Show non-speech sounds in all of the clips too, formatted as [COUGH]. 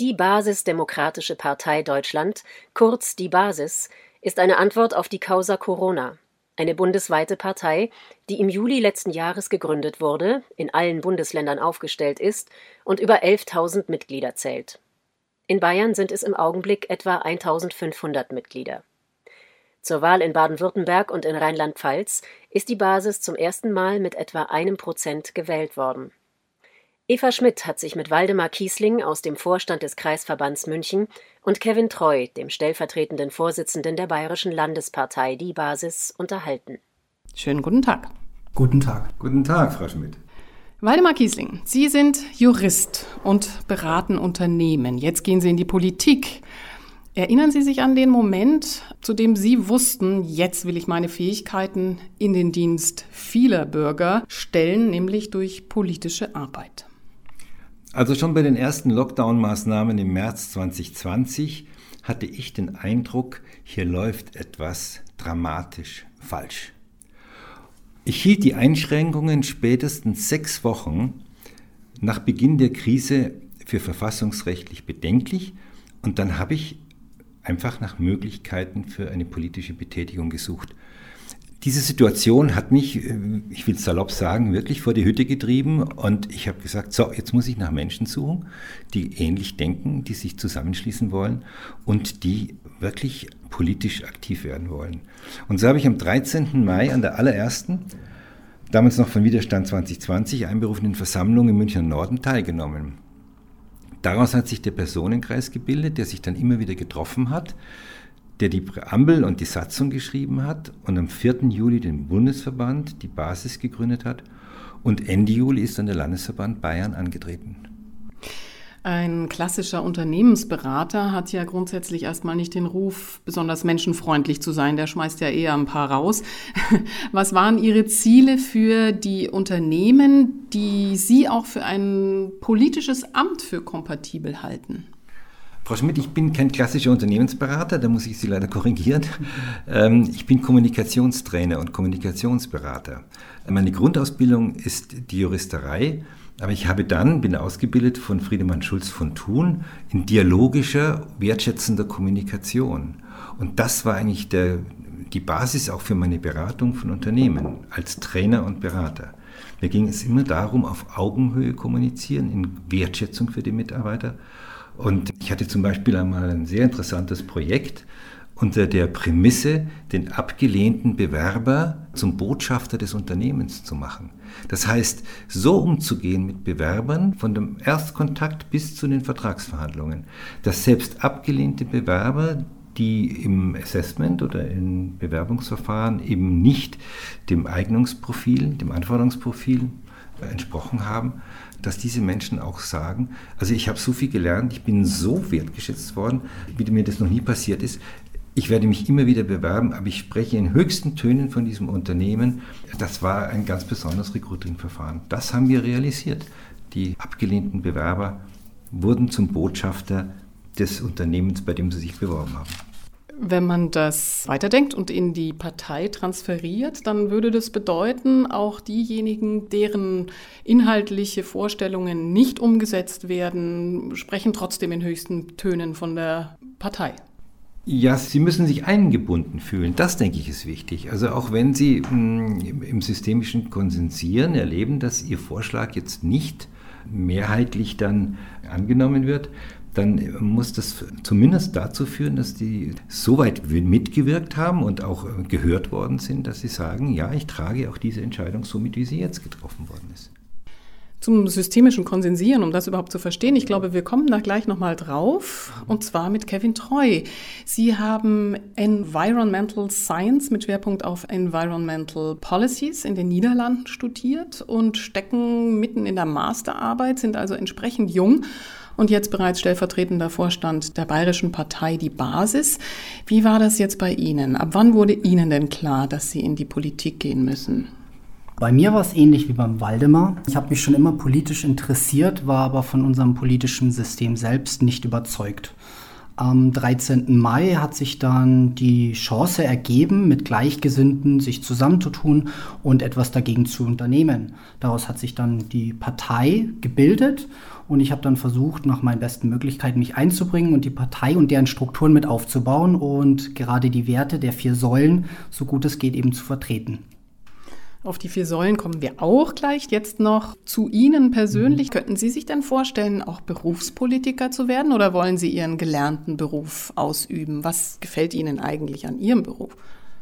Die Basisdemokratische Partei Deutschland, kurz die Basis, ist eine Antwort auf die Causa Corona, eine bundesweite Partei, die im Juli letzten Jahres gegründet wurde, in allen Bundesländern aufgestellt ist und über 11.000 Mitglieder zählt. In Bayern sind es im Augenblick etwa 1.500 Mitglieder. Zur Wahl in Baden-Württemberg und in Rheinland-Pfalz ist die Basis zum ersten Mal mit etwa einem Prozent gewählt worden. Eva Schmidt hat sich mit Waldemar Kiesling aus dem Vorstand des Kreisverbands München und Kevin Treu, dem stellvertretenden Vorsitzenden der Bayerischen Landespartei Die Basis, unterhalten. Schönen guten Tag. Guten Tag. Guten Tag, Frau Schmidt. Waldemar Kiesling, Sie sind Jurist und beraten Unternehmen. Jetzt gehen Sie in die Politik. Erinnern Sie sich an den Moment, zu dem Sie wussten, jetzt will ich meine Fähigkeiten in den Dienst vieler Bürger stellen, nämlich durch politische Arbeit? Also schon bei den ersten Lockdown-Maßnahmen im März 2020 hatte ich den Eindruck, hier läuft etwas dramatisch falsch. Ich hielt die Einschränkungen spätestens sechs Wochen nach Beginn der Krise für verfassungsrechtlich bedenklich und dann habe ich einfach nach Möglichkeiten für eine politische Betätigung gesucht. Diese Situation hat mich, äh, ich will salopp sagen, wirklich vor die Hütte getrieben und ich habe gesagt, so, jetzt muss ich nach Menschen suchen, die ähnlich denken, die sich zusammenschließen wollen und die wirklich politisch aktiv werden wollen. Und so habe ich am 13. Mai an der allerersten, damals noch von Widerstand 2020, einberufenen Versammlung im Münchner Norden teilgenommen. Daraus hat sich der Personenkreis gebildet, der sich dann immer wieder getroffen hat der die Präambel und die Satzung geschrieben hat und am 4. Juli den Bundesverband, die Basis gegründet hat und Ende Juli ist dann der Landesverband Bayern angetreten. Ein klassischer Unternehmensberater hat ja grundsätzlich erstmal nicht den Ruf, besonders menschenfreundlich zu sein. Der schmeißt ja eher ein paar raus. [LAUGHS] Was waren Ihre Ziele für die Unternehmen, die Sie auch für ein politisches Amt für kompatibel halten? Frau Schmidt, ich bin kein klassischer Unternehmensberater, da muss ich Sie leider korrigieren. Ähm, ich bin Kommunikationstrainer und Kommunikationsberater. Meine Grundausbildung ist die Juristerei, aber ich habe dann, bin ausgebildet von Friedemann Schulz von Thun in dialogischer, wertschätzender Kommunikation. Und das war eigentlich der, die Basis auch für meine Beratung von Unternehmen als Trainer und Berater. Mir ging es immer darum, auf Augenhöhe kommunizieren, in Wertschätzung für die Mitarbeiter und ich hatte zum Beispiel einmal ein sehr interessantes Projekt unter der Prämisse, den abgelehnten Bewerber zum Botschafter des Unternehmens zu machen. Das heißt, so umzugehen mit Bewerbern von dem Erstkontakt bis zu den Vertragsverhandlungen, dass selbst abgelehnte Bewerber, die im Assessment oder im Bewerbungsverfahren eben nicht dem Eignungsprofil, dem Anforderungsprofil entsprochen haben, dass diese Menschen auch sagen, also ich habe so viel gelernt, ich bin so wertgeschätzt worden, wie mir das noch nie passiert ist. Ich werde mich immer wieder bewerben, aber ich spreche in höchsten Tönen von diesem Unternehmen. Das war ein ganz besonderes Recruiting-Verfahren. Das haben wir realisiert. Die abgelehnten Bewerber wurden zum Botschafter des Unternehmens, bei dem sie sich beworben haben. Wenn man das weiterdenkt und in die Partei transferiert, dann würde das bedeuten, auch diejenigen, deren inhaltliche Vorstellungen nicht umgesetzt werden, sprechen trotzdem in höchsten Tönen von der Partei. Ja, Sie müssen sich eingebunden fühlen. Das, denke ich, ist wichtig. Also auch wenn Sie mm, im systemischen Konsensieren erleben, dass Ihr Vorschlag jetzt nicht mehrheitlich dann angenommen wird, dann muss das zumindest dazu führen, dass die so weit mitgewirkt haben und auch gehört worden sind, dass sie sagen, ja, ich trage auch diese Entscheidung so mit, wie sie jetzt getroffen worden ist. Zum systemischen Konsensieren, um das überhaupt zu verstehen, ich glaube, wir kommen da gleich nochmal drauf, und zwar mit Kevin Treu. Sie haben Environmental Science mit Schwerpunkt auf Environmental Policies in den Niederlanden studiert und stecken mitten in der Masterarbeit, sind also entsprechend jung und jetzt bereits stellvertretender Vorstand der Bayerischen Partei Die Basis. Wie war das jetzt bei Ihnen? Ab wann wurde Ihnen denn klar, dass Sie in die Politik gehen müssen? Bei mir war es ähnlich wie beim Waldemar. Ich habe mich schon immer politisch interessiert, war aber von unserem politischen System selbst nicht überzeugt. Am 13. Mai hat sich dann die Chance ergeben, mit Gleichgesinnten sich zusammenzutun und etwas dagegen zu unternehmen. Daraus hat sich dann die Partei gebildet Und ich habe dann versucht, nach meinen besten Möglichkeiten mich einzubringen und die Partei und deren Strukturen mit aufzubauen und gerade die Werte der vier Säulen, so gut es geht, eben zu vertreten. Auf die vier Säulen kommen wir auch gleich. Jetzt noch zu Ihnen persönlich. Mhm. Könnten Sie sich denn vorstellen, auch Berufspolitiker zu werden oder wollen Sie Ihren gelernten Beruf ausüben? Was gefällt Ihnen eigentlich an Ihrem Beruf?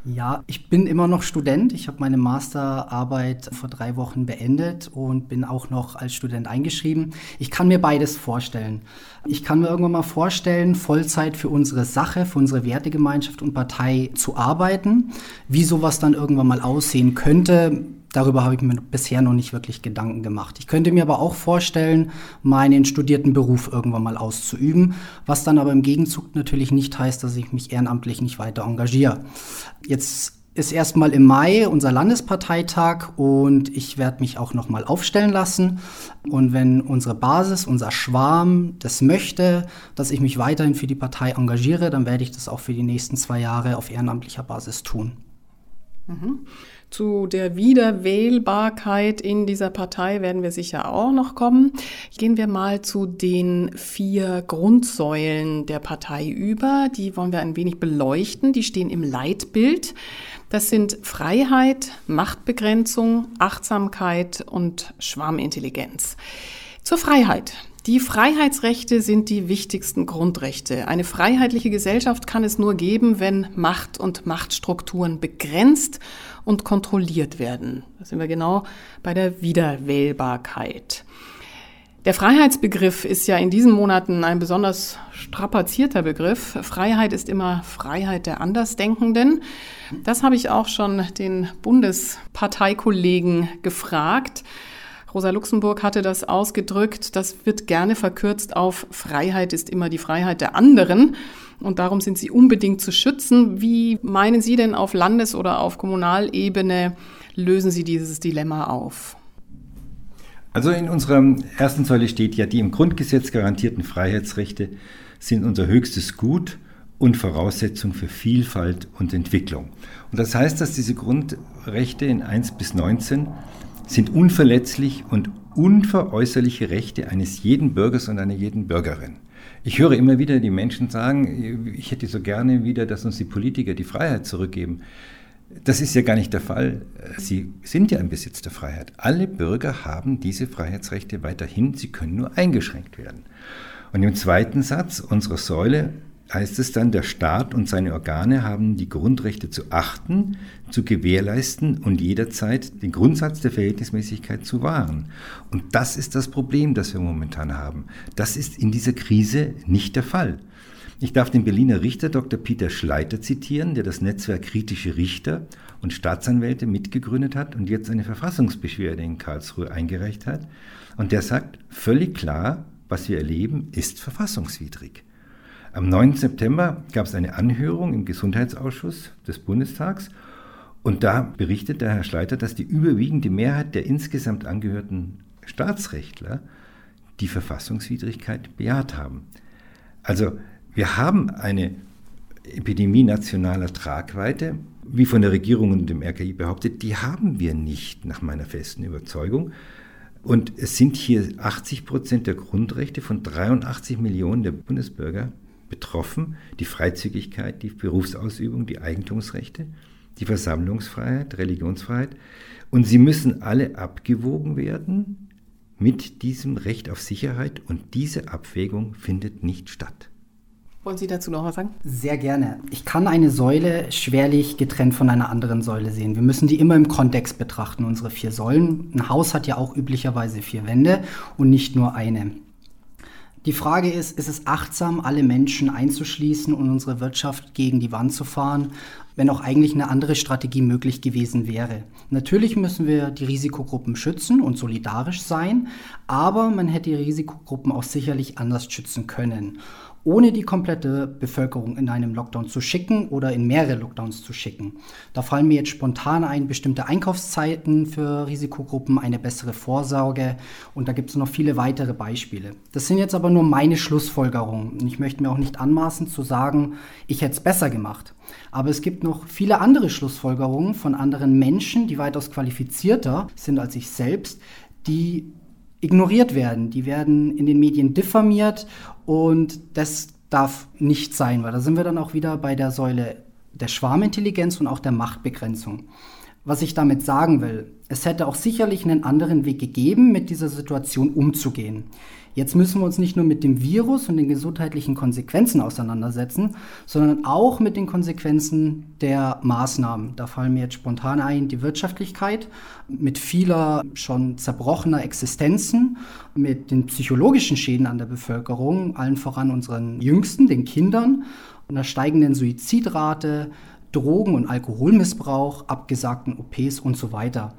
Ja, ich bin immer noch Student. Ich habe meine Masterarbeit vor drei Wochen beendet und bin auch noch als Student eingeschrieben. Ich kann mir beides vorstellen. Ich kann mir irgendwann mal vorstellen, Vollzeit für unsere Sache, für unsere Wertegemeinschaft und Partei zu arbeiten. Wie sowas dann irgendwann mal aussehen könnte, Darüber habe ich mir bisher noch nicht wirklich Gedanken gemacht. Ich könnte mir aber auch vorstellen, meinen studierten Beruf irgendwann mal auszuüben, was dann aber im Gegenzug natürlich nicht heißt, dass ich mich ehrenamtlich nicht weiter engagiere. Jetzt ist erstmal im Mai unser Landesparteitag und ich werde mich auch noch mal aufstellen lassen. Und wenn unsere Basis, unser Schwarm das möchte, dass ich mich weiterhin für die Partei engagiere, dann werde ich das auch für die nächsten zwei Jahre auf ehrenamtlicher Basis tun. Mhm. Zu der Wiederwählbarkeit in dieser Partei werden wir sicher auch noch kommen. Gehen wir mal zu den vier Grundsäulen der Partei über. Die wollen wir ein wenig beleuchten. Die stehen im Leitbild. Das sind Freiheit, Machtbegrenzung, Achtsamkeit und Schwarmintelligenz. Zur Freiheit. Die Freiheitsrechte sind die wichtigsten Grundrechte. Eine freiheitliche Gesellschaft kann es nur geben, wenn Macht und Machtstrukturen begrenzt und kontrolliert werden. Da sind wir genau bei der Wiederwählbarkeit. Der Freiheitsbegriff ist ja in diesen Monaten ein besonders strapazierter Begriff. Freiheit ist immer Freiheit der Andersdenkenden. Das habe ich auch schon den Bundesparteikollegen gefragt. Rosa Luxemburg hatte das ausgedrückt. Das wird gerne verkürzt auf Freiheit ist immer die Freiheit der anderen und darum sind sie unbedingt zu schützen. Wie meinen Sie denn auf Landes- oder auf Kommunalebene lösen Sie dieses Dilemma auf? Also in unserer ersten Säule steht ja, die im Grundgesetz garantierten Freiheitsrechte sind unser höchstes Gut und Voraussetzung für Vielfalt und Entwicklung. Und das heißt, dass diese Grundrechte in 1 bis 19 sind unverletzlich und unveräußerliche Rechte eines jeden Bürgers und einer jeden Bürgerin. Ich höre immer wieder die Menschen sagen, ich hätte so gerne wieder, dass uns die Politiker die Freiheit zurückgeben. Das ist ja gar nicht der Fall. Sie sind ja im Besitz der Freiheit. Alle Bürger haben diese Freiheitsrechte weiterhin, sie können nur eingeschränkt werden. Und im zweiten Satz unserer Säule heißt es dann, der Staat und seine Organe haben die Grundrechte zu achten, zu gewährleisten und jederzeit den Grundsatz der Verhältnismäßigkeit zu wahren. Und das ist das Problem, das wir momentan haben. Das ist in dieser Krise nicht der Fall. Ich darf den Berliner Richter Dr. Peter Schleiter zitieren, der das Netzwerk kritische Richter und Staatsanwälte mitgegründet hat und jetzt eine Verfassungsbeschwerde in Karlsruhe eingereicht hat. Und der sagt völlig klar, was wir erleben, ist verfassungswidrig. Am 9. September gab es eine Anhörung im Gesundheitsausschuss des Bundestags und da berichtet der Herr Schleiter, dass die überwiegende Mehrheit der insgesamt angehörten Staatsrechtler die Verfassungswidrigkeit bejaht haben. Also wir haben eine Epidemie nationaler Tragweite, wie von der Regierung und dem RKI behauptet, die haben wir nicht nach meiner festen Überzeugung. Und es sind hier 80 Prozent der Grundrechte von 83 Millionen der Bundesbürger betroffen. Die Freizügigkeit, die Berufsausübung, die Eigentumsrechte, die Versammlungsfreiheit, Religionsfreiheit. Und sie müssen alle abgewogen werden mit diesem Recht auf Sicherheit und diese Abwägung findet nicht statt. Wollen Sie dazu noch was sagen? Sehr gerne. Ich kann eine Säule schwerlich getrennt von einer anderen Säule sehen. Wir müssen die immer im Kontext betrachten, unsere vier Säulen. Ein Haus hat ja auch üblicherweise vier Wände und nicht nur eine. Die Frage ist, ist es achtsam, alle Menschen einzuschließen und unsere Wirtschaft gegen die Wand zu fahren, wenn auch eigentlich eine andere Strategie möglich gewesen wäre? Natürlich müssen wir die Risikogruppen schützen und solidarisch sein, aber man hätte die Risikogruppen auch sicherlich anders schützen können ohne die komplette Bevölkerung in einem Lockdown zu schicken oder in mehrere Lockdowns zu schicken. Da fallen mir jetzt spontan ein, bestimmte Einkaufszeiten für Risikogruppen, eine bessere Vorsorge und da gibt es noch viele weitere Beispiele. Das sind jetzt aber nur meine Schlussfolgerungen. Ich möchte mir auch nicht anmaßen zu sagen, ich hätte es besser gemacht. Aber es gibt noch viele andere Schlussfolgerungen von anderen Menschen, die weitaus qualifizierter sind als ich selbst, die ignoriert werden. Die werden in den Medien diffamiert und das darf nicht sein, weil da sind wir dann auch wieder bei der Säule der Schwarmintelligenz und auch der Machtbegrenzung. Was ich damit sagen will, es hätte auch sicherlich einen anderen Weg gegeben, mit dieser Situation umzugehen. Jetzt müssen wir uns nicht nur mit dem Virus und den gesundheitlichen Konsequenzen auseinandersetzen, sondern auch mit den Konsequenzen der Maßnahmen. Da fallen mir jetzt spontan ein die Wirtschaftlichkeit mit vieler schon zerbrochener Existenzen, mit den psychologischen Schäden an der Bevölkerung, allen voran unseren Jüngsten, den Kindern, einer steigenden Suizidrate, Drogen- und Alkoholmissbrauch, abgesagten OPs und so weiter.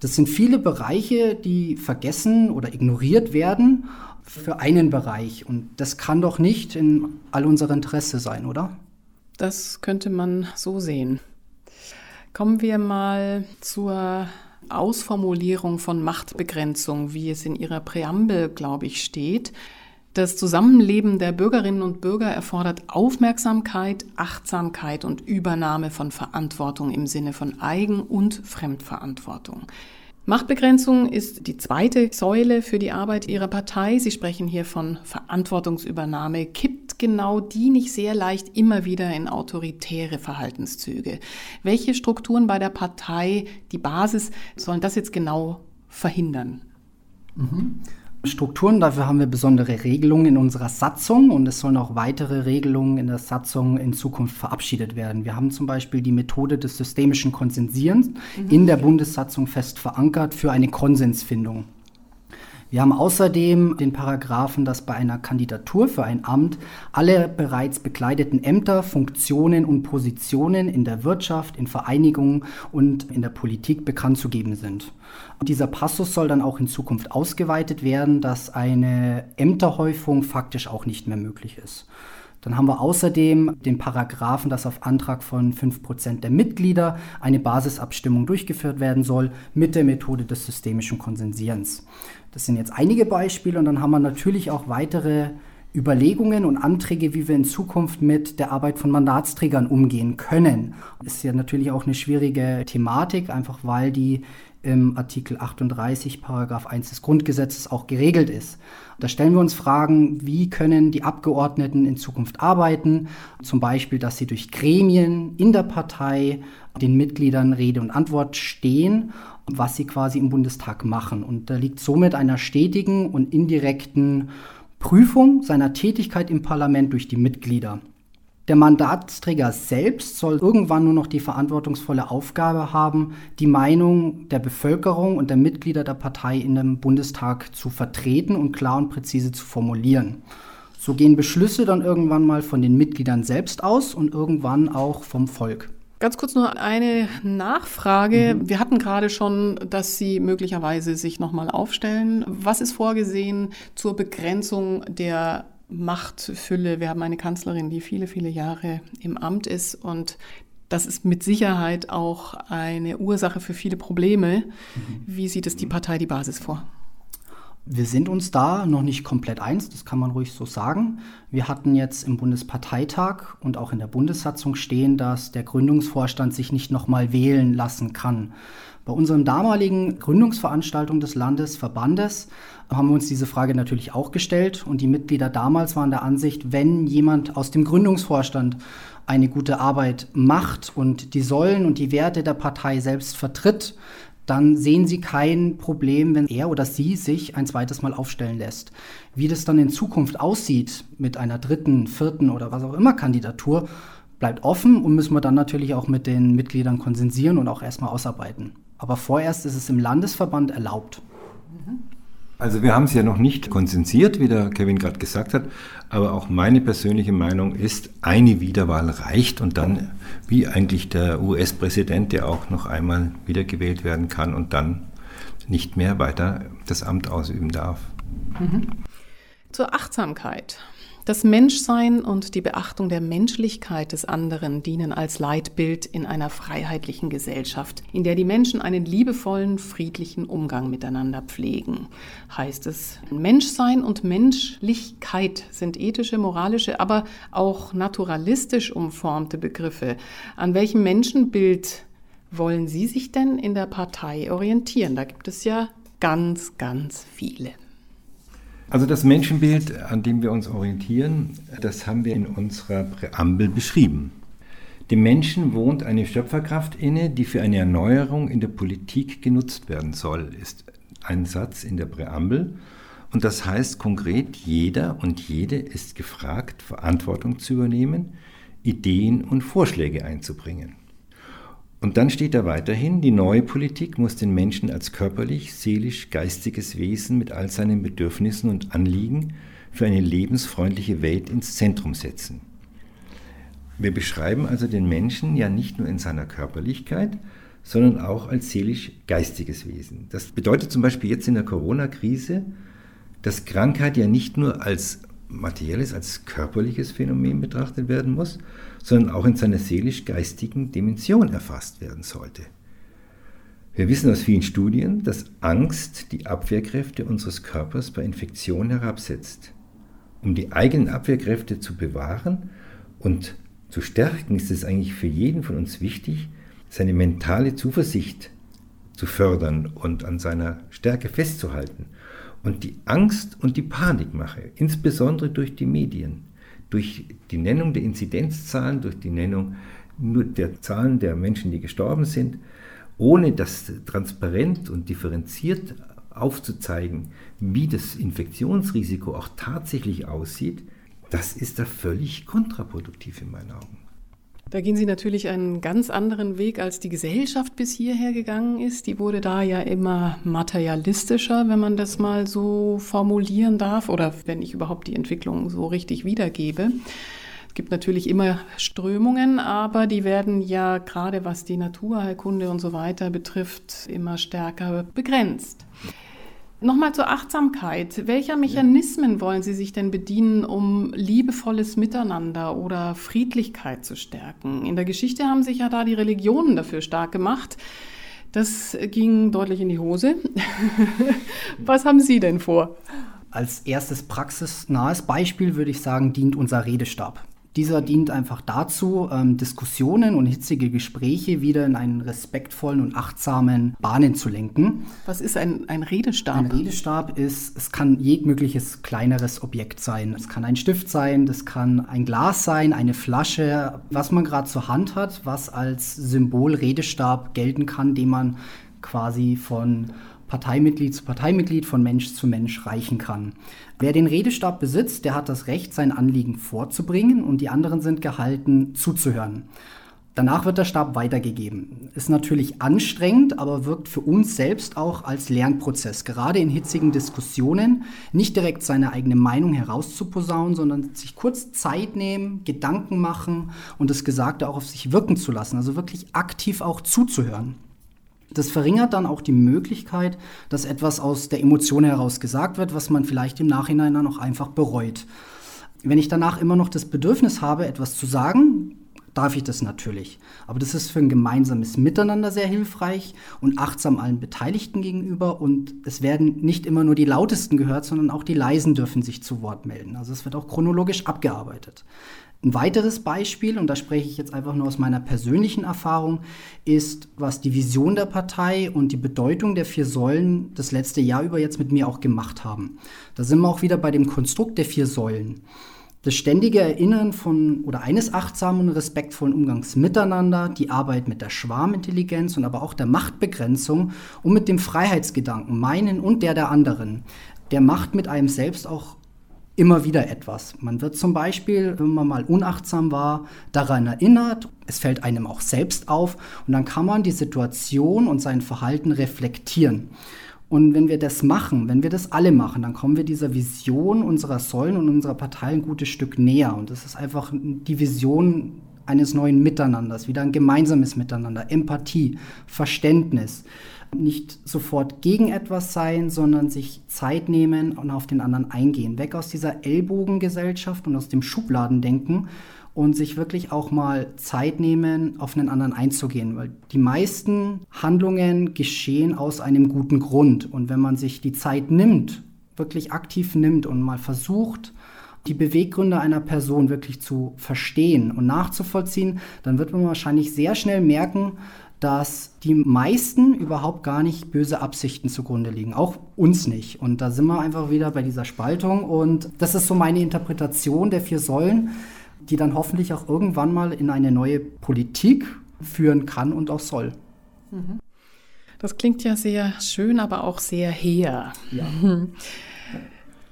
Das sind viele Bereiche, die vergessen oder ignoriert werden für einen Bereich. Und das kann doch nicht in all unser Interesse sein, oder? Das könnte man so sehen. Kommen wir mal zur Ausformulierung von Machtbegrenzung, wie es in Ihrer Präambel, glaube ich, steht. Das Zusammenleben der Bürgerinnen und Bürger erfordert Aufmerksamkeit, Achtsamkeit und Übernahme von Verantwortung im Sinne von Eigen- und Fremdverantwortung. Machtbegrenzung ist die zweite Säule für die Arbeit Ihrer Partei. Sie sprechen hier von Verantwortungsübernahme. Kippt genau die nicht sehr leicht immer wieder in autoritäre Verhaltenszüge? Welche Strukturen bei der Partei, die Basis, sollen das jetzt genau verhindern? Mhm. Strukturen. Dafür haben wir besondere Regelungen in unserer Satzung und es sollen auch weitere Regelungen in der Satzung in Zukunft verabschiedet werden. Wir haben zum Beispiel die Methode des systemischen Konsensierens mhm. in der Bundessatzung fest verankert für eine Konsensfindung. Wir haben außerdem den Paragraphen, dass bei einer Kandidatur für ein Amt alle bereits bekleideten Ämter, Funktionen und Positionen in der Wirtschaft, in Vereinigungen und in der Politik bekannt zu geben sind. Und dieser Passus soll dann auch in Zukunft ausgeweitet werden, dass eine Ämterhäufung faktisch auch nicht mehr möglich ist. Dann haben wir außerdem den Paragraphen, dass auf Antrag von 5% der Mitglieder eine Basisabstimmung durchgeführt werden soll mit der Methode des systemischen Konsensierens. Das sind jetzt einige Beispiele und dann haben wir natürlich auch weitere Überlegungen und Anträge, wie wir in Zukunft mit der Arbeit von Mandatsträgern umgehen können. Das ist ja natürlich auch eine schwierige Thematik, einfach weil die im Artikel 38 Paragraph 1 des Grundgesetzes auch geregelt ist. Da stellen wir uns Fragen, wie können die Abgeordneten in Zukunft arbeiten? Zum Beispiel, dass sie durch Gremien in der Partei den Mitgliedern Rede und Antwort stehen, was sie quasi im Bundestag machen. Und da liegt somit einer stetigen und indirekten Prüfung seiner Tätigkeit im Parlament durch die Mitglieder. Der Mandatsträger selbst soll irgendwann nur noch die verantwortungsvolle Aufgabe haben, die Meinung der Bevölkerung und der Mitglieder der Partei in dem Bundestag zu vertreten und klar und präzise zu formulieren. So gehen Beschlüsse dann irgendwann mal von den Mitgliedern selbst aus und irgendwann auch vom Volk. Ganz kurz nur eine Nachfrage. Mhm. Wir hatten gerade schon, dass Sie möglicherweise sich nochmal aufstellen. Was ist vorgesehen zur Begrenzung der Machtfülle. Wir haben eine Kanzlerin, die viele, viele Jahre im Amt ist und das ist mit Sicherheit auch eine Ursache für viele Probleme. Mhm. Wie sieht es die Partei die Basis vor? Wir sind uns da noch nicht komplett eins, das kann man ruhig so sagen. Wir hatten jetzt im Bundesparteitag und auch in der Bundessatzung stehen, dass der Gründungsvorstand sich nicht nochmal wählen lassen kann. Bei unseren damaligen Gründungsveranstaltungen des Landesverbandes haben wir uns diese Frage natürlich auch gestellt und die Mitglieder damals waren der Ansicht, wenn jemand aus dem Gründungsvorstand eine gute Arbeit macht und die Säulen und die Werte der Partei selbst vertritt, dann sehen sie kein Problem, wenn er oder sie sich ein zweites Mal aufstellen lässt. Wie das dann in Zukunft aussieht mit einer dritten, vierten oder was auch immer Kandidatur, bleibt offen und müssen wir dann natürlich auch mit den Mitgliedern konsensieren und auch erstmal ausarbeiten. Aber vorerst ist es im Landesverband erlaubt. Mhm. Also wir haben es ja noch nicht konsensiert, wie der Kevin gerade gesagt hat, aber auch meine persönliche Meinung ist, eine Wiederwahl reicht und dann, wie eigentlich der US-Präsident, der auch noch einmal wiedergewählt werden kann und dann nicht mehr weiter das Amt ausüben darf. Mhm. Zur Achtsamkeit. Das Menschsein und die Beachtung der Menschlichkeit des anderen dienen als Leitbild in einer freiheitlichen Gesellschaft, in der die Menschen einen liebevollen, friedlichen Umgang miteinander pflegen. Heißt es, Menschsein und Menschlichkeit sind ethische, moralische, aber auch naturalistisch umformte Begriffe. An welchem Menschenbild wollen Sie sich denn in der Partei orientieren? Da gibt es ja ganz, ganz viele. Also das Menschenbild, an dem wir uns orientieren, das haben wir in unserer Präambel beschrieben. Dem Menschen wohnt eine Schöpferkraft inne, die für eine Erneuerung in der Politik genutzt werden soll, ist ein Satz in der Präambel. Und das heißt konkret, jeder und jede ist gefragt, Verantwortung zu übernehmen, Ideen und Vorschläge einzubringen. Und dann steht da weiterhin, die neue Politik muss den Menschen als körperlich, seelisch, geistiges Wesen mit all seinen Bedürfnissen und Anliegen für eine lebensfreundliche Welt ins Zentrum setzen. Wir beschreiben also den Menschen ja nicht nur in seiner Körperlichkeit, sondern auch als seelisch-geistiges Wesen. Das bedeutet zum Beispiel jetzt in der Corona-Krise, dass Krankheit ja nicht nur als materielles, als körperliches Phänomen betrachtet werden muss, sondern auch in seiner seelisch-geistigen Dimension erfasst werden sollte. Wir wissen aus vielen Studien, dass Angst die Abwehrkräfte unseres Körpers bei Infektionen herabsetzt. Um die eigenen Abwehrkräfte zu bewahren und zu stärken, ist es eigentlich für jeden von uns wichtig, seine mentale Zuversicht zu fördern und an seiner Stärke festzuhalten. Und die Angst und die Panikmache, insbesondere durch die Medien, durch die Nennung der Inzidenzzahlen, durch die Nennung nur der Zahlen der Menschen, die gestorben sind, ohne das transparent und differenziert aufzuzeigen, wie das Infektionsrisiko auch tatsächlich aussieht, das ist da völlig kontraproduktiv in meinen Augen. Da gehen Sie natürlich einen ganz anderen Weg, als die Gesellschaft bis hierher gegangen ist. Die wurde da ja immer materialistischer, wenn man das mal so formulieren darf, oder wenn ich überhaupt die Entwicklung so richtig wiedergebe. Es gibt natürlich immer Strömungen, aber die werden ja gerade was die Naturheilkunde und so weiter betrifft, immer stärker begrenzt. Nochmal zur Achtsamkeit. Welcher Mechanismen wollen Sie sich denn bedienen, um liebevolles Miteinander oder Friedlichkeit zu stärken? In der Geschichte haben sich ja da die Religionen dafür stark gemacht. Das ging deutlich in die Hose. [LAUGHS] Was haben Sie denn vor? Als erstes praxisnahes Beispiel würde ich sagen, dient unser Redestab. Dieser dient einfach dazu, ähm, Diskussionen und hitzige Gespräche wieder in einen respektvollen und achtsamen Bahnen zu lenken. Was ist ein, ein Redestab? Ein Redestab ist, es kann jegliches kleineres Objekt sein. Es kann ein Stift sein, das kann ein Glas sein, eine Flasche, was man gerade zur Hand hat, was als Symbol Redestab gelten kann, den man quasi von Parteimitglied zu Parteimitglied, von Mensch zu Mensch reichen kann. Wer den Redestab besitzt, der hat das Recht, sein Anliegen vorzubringen und die anderen sind gehalten, zuzuhören. Danach wird der Stab weitergegeben. Ist natürlich anstrengend, aber wirkt für uns selbst auch als Lernprozess. Gerade in hitzigen Diskussionen nicht direkt seine eigene Meinung herauszuposaunen, sondern sich kurz Zeit nehmen, Gedanken machen und das Gesagte auch auf sich wirken zu lassen. Also wirklich aktiv auch zuzuhören. Das verringert dann auch die Möglichkeit, dass etwas aus der Emotion heraus gesagt wird, was man vielleicht im Nachhinein dann auch einfach bereut. Wenn ich danach immer noch das Bedürfnis habe, etwas zu sagen, darf ich das natürlich. Aber das ist für ein gemeinsames Miteinander sehr hilfreich und achtsam allen Beteiligten gegenüber. Und es werden nicht immer nur die Lautesten gehört, sondern auch die Leisen dürfen sich zu Wort melden. Also es wird auch chronologisch abgearbeitet. Ein weiteres Beispiel, und da spreche ich jetzt einfach nur aus meiner persönlichen Erfahrung, ist, was die Vision der Partei und die Bedeutung der vier Säulen das letzte Jahr über jetzt mit mir auch gemacht haben. Da sind wir auch wieder bei dem Konstrukt der vier Säulen. Das ständige Erinnern von oder eines achtsamen und respektvollen Umgangs miteinander, die Arbeit mit der Schwarmintelligenz und aber auch der Machtbegrenzung und mit dem Freiheitsgedanken, meinen und der der anderen, der macht mit einem selbst auch immer wieder etwas. Man wird zum Beispiel, wenn man mal unachtsam war, daran erinnert, es fällt einem auch selbst auf und dann kann man die Situation und sein Verhalten reflektieren. Und wenn wir das machen, wenn wir das alle machen, dann kommen wir dieser Vision unserer Säulen und unserer Partei ein gutes Stück näher. Und das ist einfach die Vision eines neuen Miteinanders, wieder ein gemeinsames Miteinander, Empathie, Verständnis nicht sofort gegen etwas sein, sondern sich Zeit nehmen und auf den anderen eingehen. Weg aus dieser Ellbogengesellschaft und aus dem Schubladendenken und sich wirklich auch mal Zeit nehmen, auf einen anderen einzugehen, weil die meisten Handlungen geschehen aus einem guten Grund. Und wenn man sich die Zeit nimmt, wirklich aktiv nimmt und mal versucht, die Beweggründe einer Person wirklich zu verstehen und nachzuvollziehen, dann wird man wahrscheinlich sehr schnell merken, dass die meisten überhaupt gar nicht böse Absichten zugrunde liegen, auch uns nicht. Und da sind wir einfach wieder bei dieser Spaltung und das ist so meine Interpretation der vier Säulen, die dann hoffentlich auch irgendwann mal in eine neue Politik führen kann und auch soll. Das klingt ja sehr schön, aber auch sehr hehr. Ja. [LAUGHS]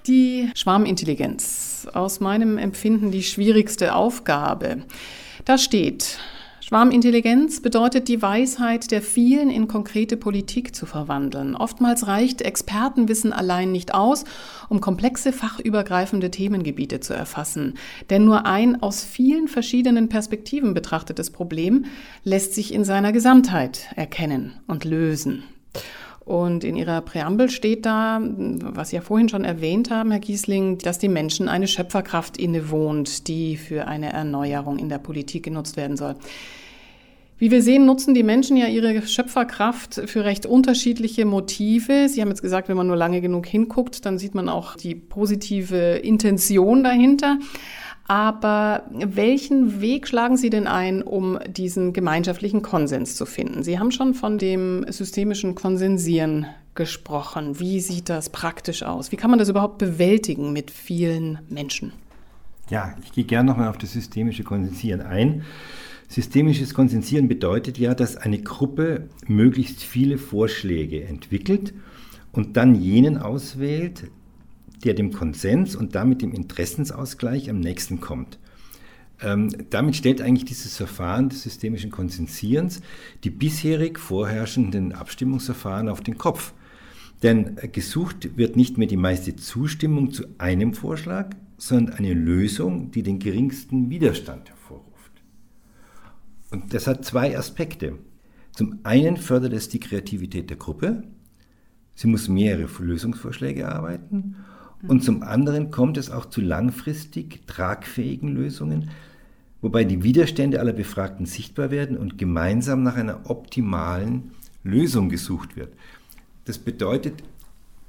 Die Schwarmintelligenz, aus meinem Empfinden die schwierigste Aufgabe. Da steht, Schwarmintelligenz bedeutet die Weisheit der vielen in konkrete Politik zu verwandeln. Oftmals reicht Expertenwissen allein nicht aus, um komplexe fachübergreifende Themengebiete zu erfassen. Denn nur ein aus vielen verschiedenen Perspektiven betrachtetes Problem lässt sich in seiner Gesamtheit erkennen und lösen. Und in Ihrer Präambel steht da, was Sie ja vorhin schon erwähnt haben, Herr Giesling, dass die Menschen eine Schöpferkraft innewohnt, die für eine Erneuerung in der Politik genutzt werden soll. Wie wir sehen, nutzen die Menschen ja ihre Schöpferkraft für recht unterschiedliche Motive. Sie haben jetzt gesagt, wenn man nur lange genug hinguckt, dann sieht man auch die positive Intention dahinter. Aber welchen Weg schlagen Sie denn ein, um diesen gemeinschaftlichen Konsens zu finden? Sie haben schon von dem systemischen Konsensieren gesprochen. Wie sieht das praktisch aus? Wie kann man das überhaupt bewältigen mit vielen Menschen? Ja, ich gehe gerne nochmal auf das systemische Konsensieren ein. Systemisches Konsensieren bedeutet ja, dass eine Gruppe möglichst viele Vorschläge entwickelt und dann jenen auswählt, der dem Konsens und damit dem Interessensausgleich am nächsten kommt. Ähm, damit stellt eigentlich dieses Verfahren des systemischen Konsensierens die bisherig vorherrschenden Abstimmungsverfahren auf den Kopf. Denn gesucht wird nicht mehr die meiste Zustimmung zu einem Vorschlag, sondern eine Lösung, die den geringsten Widerstand hervorruft. Und das hat zwei Aspekte. Zum einen fördert es die Kreativität der Gruppe. Sie muss mehrere Lösungsvorschläge erarbeiten. Und zum anderen kommt es auch zu langfristig tragfähigen Lösungen, wobei die Widerstände aller Befragten sichtbar werden und gemeinsam nach einer optimalen Lösung gesucht wird. Das bedeutet,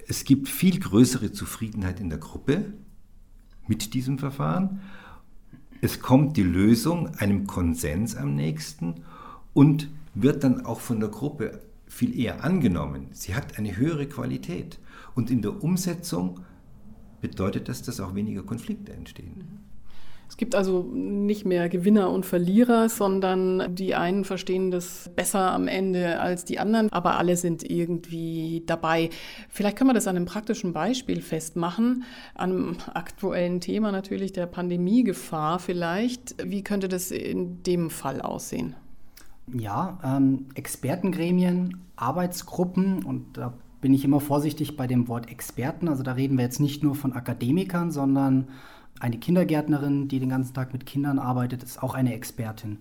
es gibt viel größere Zufriedenheit in der Gruppe mit diesem Verfahren es kommt die Lösung einem Konsens am nächsten und wird dann auch von der Gruppe viel eher angenommen. Sie hat eine höhere Qualität. Und in der Umsetzung bedeutet das, dass auch weniger Konflikte entstehen. Es gibt also nicht mehr Gewinner und Verlierer, sondern die einen verstehen das besser am Ende als die anderen, aber alle sind irgendwie dabei. Vielleicht können wir das an einem praktischen Beispiel festmachen, an einem aktuellen Thema natürlich der Pandemiegefahr vielleicht. Wie könnte das in dem Fall aussehen? Ja, ähm, Expertengremien, Arbeitsgruppen und da bin ich immer vorsichtig bei dem Wort Experten. Also da reden wir jetzt nicht nur von Akademikern, sondern eine Kindergärtnerin, die den ganzen Tag mit Kindern arbeitet, ist auch eine Expertin.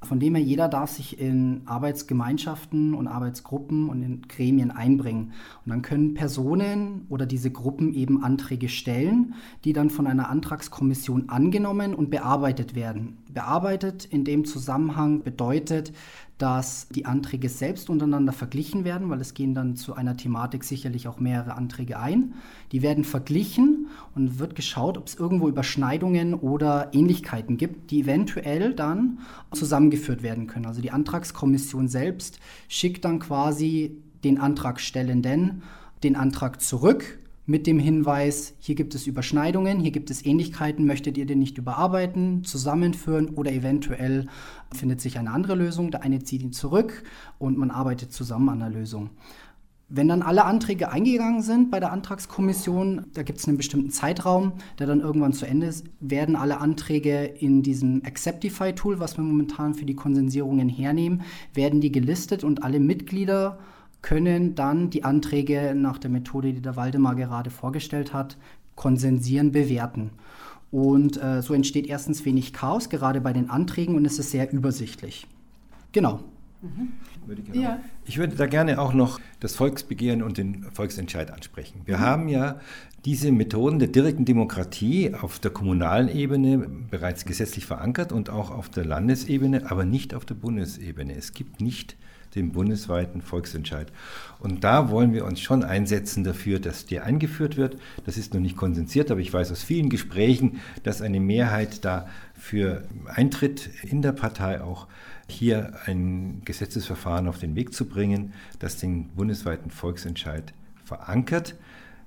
Von dem her, jeder darf sich in Arbeitsgemeinschaften und Arbeitsgruppen und in Gremien einbringen. Und dann können Personen oder diese Gruppen eben Anträge stellen, die dann von einer Antragskommission angenommen und bearbeitet werden. Bearbeitet in dem Zusammenhang bedeutet, dass die Anträge selbst untereinander verglichen werden, weil es gehen dann zu einer Thematik sicherlich auch mehrere Anträge ein. Die werden verglichen und wird geschaut, ob es irgendwo Überschneidungen oder Ähnlichkeiten gibt, die eventuell dann zusammengeführt werden können. Also die Antragskommission selbst schickt dann quasi den Antragstellenden den Antrag zurück mit dem Hinweis, hier gibt es Überschneidungen, hier gibt es Ähnlichkeiten, möchtet ihr den nicht überarbeiten, zusammenführen oder eventuell findet sich eine andere Lösung, der eine zieht ihn zurück und man arbeitet zusammen an der Lösung. Wenn dann alle Anträge eingegangen sind bei der Antragskommission, da gibt es einen bestimmten Zeitraum, der dann irgendwann zu Ende ist, werden alle Anträge in diesem Acceptify-Tool, was wir momentan für die Konsensierungen hernehmen, werden die gelistet und alle Mitglieder können dann die Anträge nach der Methode, die der Waldemar gerade vorgestellt hat, konsensieren, bewerten. Und äh, so entsteht erstens wenig Chaos, gerade bei den Anträgen, und es ist sehr übersichtlich. Genau. Mhm. Würde ich, ja. ich würde da gerne auch noch das Volksbegehren und den Volksentscheid ansprechen. Wir mhm. haben ja diese Methoden der direkten Demokratie auf der kommunalen Ebene bereits gesetzlich verankert und auch auf der Landesebene, aber nicht auf der Bundesebene. Es gibt nicht den bundesweiten Volksentscheid. Und da wollen wir uns schon einsetzen dafür, dass der eingeführt wird. Das ist noch nicht konsensiert, aber ich weiß aus vielen Gesprächen, dass eine Mehrheit da für Eintritt in der Partei auch hier ein Gesetzesverfahren auf den Weg zu bringen, das den bundesweiten Volksentscheid verankert,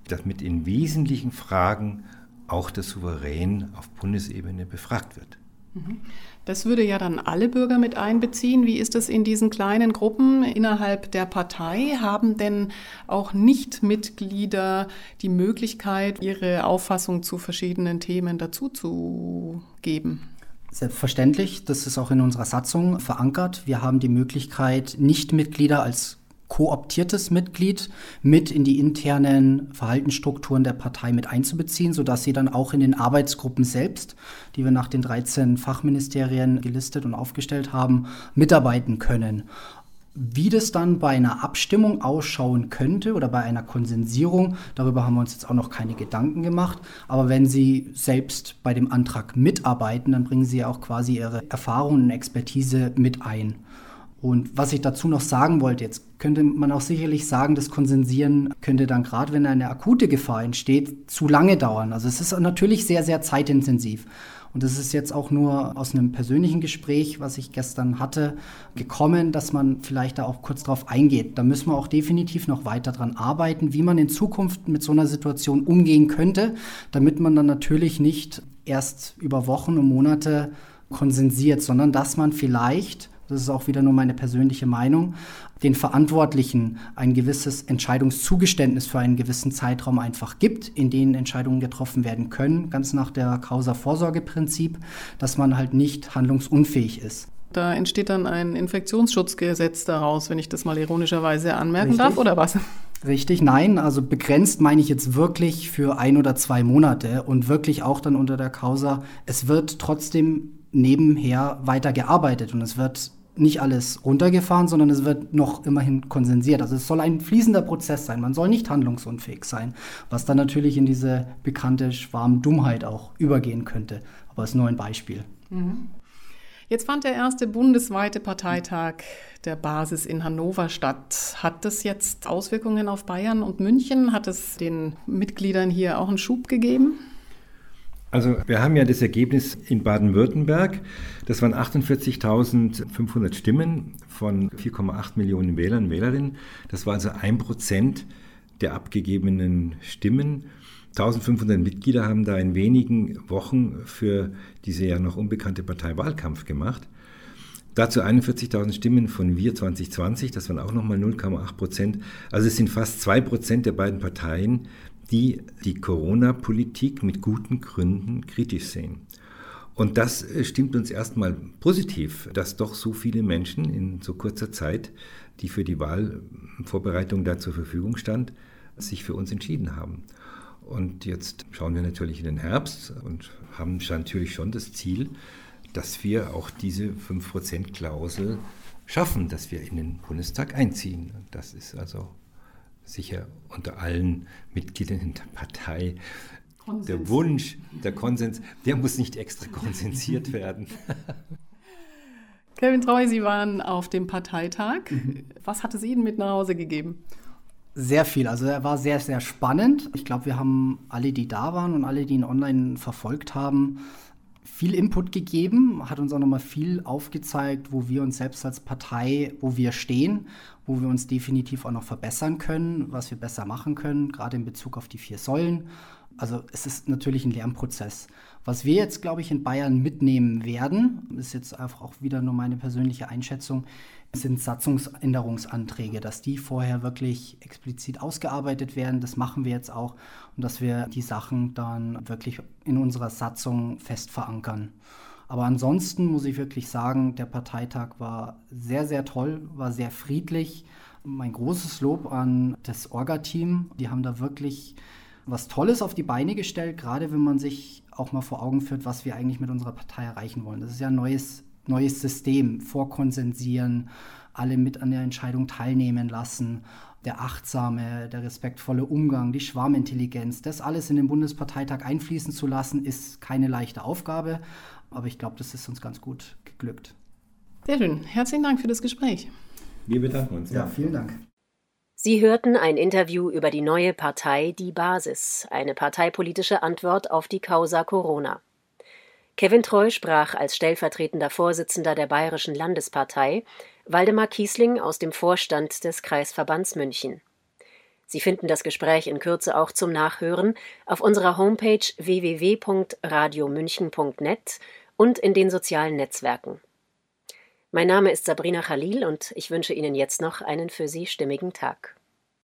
damit in wesentlichen Fragen auch der Souverän auf Bundesebene befragt wird. Mhm. Das würde ja dann alle Bürger mit einbeziehen. Wie ist es in diesen kleinen Gruppen innerhalb der Partei? Haben denn auch Nichtmitglieder die Möglichkeit, ihre Auffassung zu verschiedenen Themen dazuzugeben? Selbstverständlich, das ist auch in unserer Satzung verankert. Wir haben die Möglichkeit, Nichtmitglieder als kooptiertes Mitglied mit in die internen Verhaltensstrukturen der Partei mit einzubeziehen, sodass sie dann auch in den Arbeitsgruppen selbst, die wir nach den 13 Fachministerien gelistet und aufgestellt haben, mitarbeiten können. Wie das dann bei einer Abstimmung ausschauen könnte oder bei einer Konsensierung, darüber haben wir uns jetzt auch noch keine Gedanken gemacht. Aber wenn Sie selbst bei dem Antrag mitarbeiten, dann bringen Sie ja auch quasi Ihre Erfahrungen und Expertise mit ein. Und was ich dazu noch sagen wollte, jetzt könnte man auch sicherlich sagen, das Konsensieren könnte dann gerade, wenn eine akute Gefahr entsteht, zu lange dauern. Also es ist natürlich sehr, sehr zeitintensiv. Und das ist jetzt auch nur aus einem persönlichen Gespräch, was ich gestern hatte, gekommen, dass man vielleicht da auch kurz drauf eingeht. Da müssen wir auch definitiv noch weiter dran arbeiten, wie man in Zukunft mit so einer Situation umgehen könnte, damit man dann natürlich nicht erst über Wochen und Monate konsensiert, sondern dass man vielleicht das ist auch wieder nur meine persönliche Meinung, den Verantwortlichen ein gewisses Entscheidungszugeständnis für einen gewissen Zeitraum einfach gibt, in denen Entscheidungen getroffen werden können, ganz nach der Causa-Vorsorge-Prinzip, dass man halt nicht handlungsunfähig ist. Da entsteht dann ein Infektionsschutzgesetz daraus, wenn ich das mal ironischerweise anmerken Richtig. darf, oder was? Richtig, nein. Also begrenzt meine ich jetzt wirklich für ein oder zwei Monate und wirklich auch dann unter der Causa, es wird trotzdem nebenher weiter gearbeitet und es wird nicht alles runtergefahren, sondern es wird noch immerhin konsensiert. Also es soll ein fließender Prozess sein. Man soll nicht handlungsunfähig sein, was dann natürlich in diese bekannte Schwarmdummheit auch übergehen könnte. Aber es ist nur ein Beispiel. Mhm. Jetzt fand der erste bundesweite Parteitag der Basis in Hannover statt. Hat das jetzt Auswirkungen auf Bayern und München? Hat es den Mitgliedern hier auch einen Schub gegeben? Also wir haben ja das Ergebnis in Baden-Württemberg. Das waren 48.500 Stimmen von 4,8 Millionen Wählern und Wählerinnen. Das war also ein Prozent der abgegebenen Stimmen. 1500 Mitglieder haben da in wenigen Wochen für diese ja noch unbekannte Partei Wahlkampf gemacht. Dazu 41.000 Stimmen von Wir 2020, das waren auch nochmal 0,8 Prozent. Also es sind fast zwei Prozent der beiden Parteien, die die Corona-Politik mit guten Gründen kritisch sehen. Und das äh, stimmt uns erstmal positiv, dass doch so viele Menschen in so kurzer Zeit, die für die Wahlvorbereitung da zur Verfügung stand, sich für uns entschieden haben. Und jetzt schauen wir natürlich in den Herbst und haben natürlich schon das Ziel, dass wir auch diese 5%-Klausel schaffen, dass wir in den Bundestag einziehen. Das ist also sicher unter allen Mitgliedern in der Partei Konsens. der Wunsch, der Konsens, der muss nicht extra konsensiert [LAUGHS] werden. Kevin Treu, Sie waren auf dem Parteitag. Mhm. Was hat es Ihnen mit nach Hause gegeben? Sehr viel. Also er war sehr, sehr spannend. Ich glaube, wir haben alle, die da waren und alle, die ihn online verfolgt haben, viel Input gegeben, hat uns auch nochmal viel aufgezeigt, wo wir uns selbst als Partei, wo wir stehen, wo wir uns definitiv auch noch verbessern können, was wir besser machen können, gerade in Bezug auf die vier Säulen. Also es ist natürlich ein Lernprozess. Was wir jetzt, glaube ich, in Bayern mitnehmen werden, ist jetzt einfach auch wieder nur meine persönliche Einschätzung, sind Satzungsänderungsanträge, dass die vorher wirklich explizit ausgearbeitet werden. Das machen wir jetzt auch und dass wir die Sachen dann wirklich in unserer Satzung fest verankern. Aber ansonsten muss ich wirklich sagen, der Parteitag war sehr, sehr toll, war sehr friedlich. Mein großes Lob an das Orga-Team. Die haben da wirklich was Tolles auf die Beine gestellt, gerade wenn man sich auch mal vor Augen führt, was wir eigentlich mit unserer Partei erreichen wollen. Das ist ja ein neues neues System, vorkonsensieren, alle mit an der Entscheidung teilnehmen lassen, der achtsame, der respektvolle Umgang, die Schwarmintelligenz, das alles in den Bundesparteitag einfließen zu lassen, ist keine leichte Aufgabe, aber ich glaube, das ist uns ganz gut geglückt. Sehr schön. Herzlichen Dank für das Gespräch. Wir bedanken uns. Ja, vielen Dank. Sie hörten ein Interview über die neue Partei Die Basis, eine parteipolitische Antwort auf die Causa Corona. Kevin Treu sprach als stellvertretender Vorsitzender der Bayerischen Landespartei, Waldemar Kiesling aus dem Vorstand des Kreisverbands München. Sie finden das Gespräch in Kürze auch zum Nachhören auf unserer Homepage www.radiomünchen.net und in den sozialen Netzwerken. Mein Name ist Sabrina Khalil und ich wünsche Ihnen jetzt noch einen für Sie stimmigen Tag.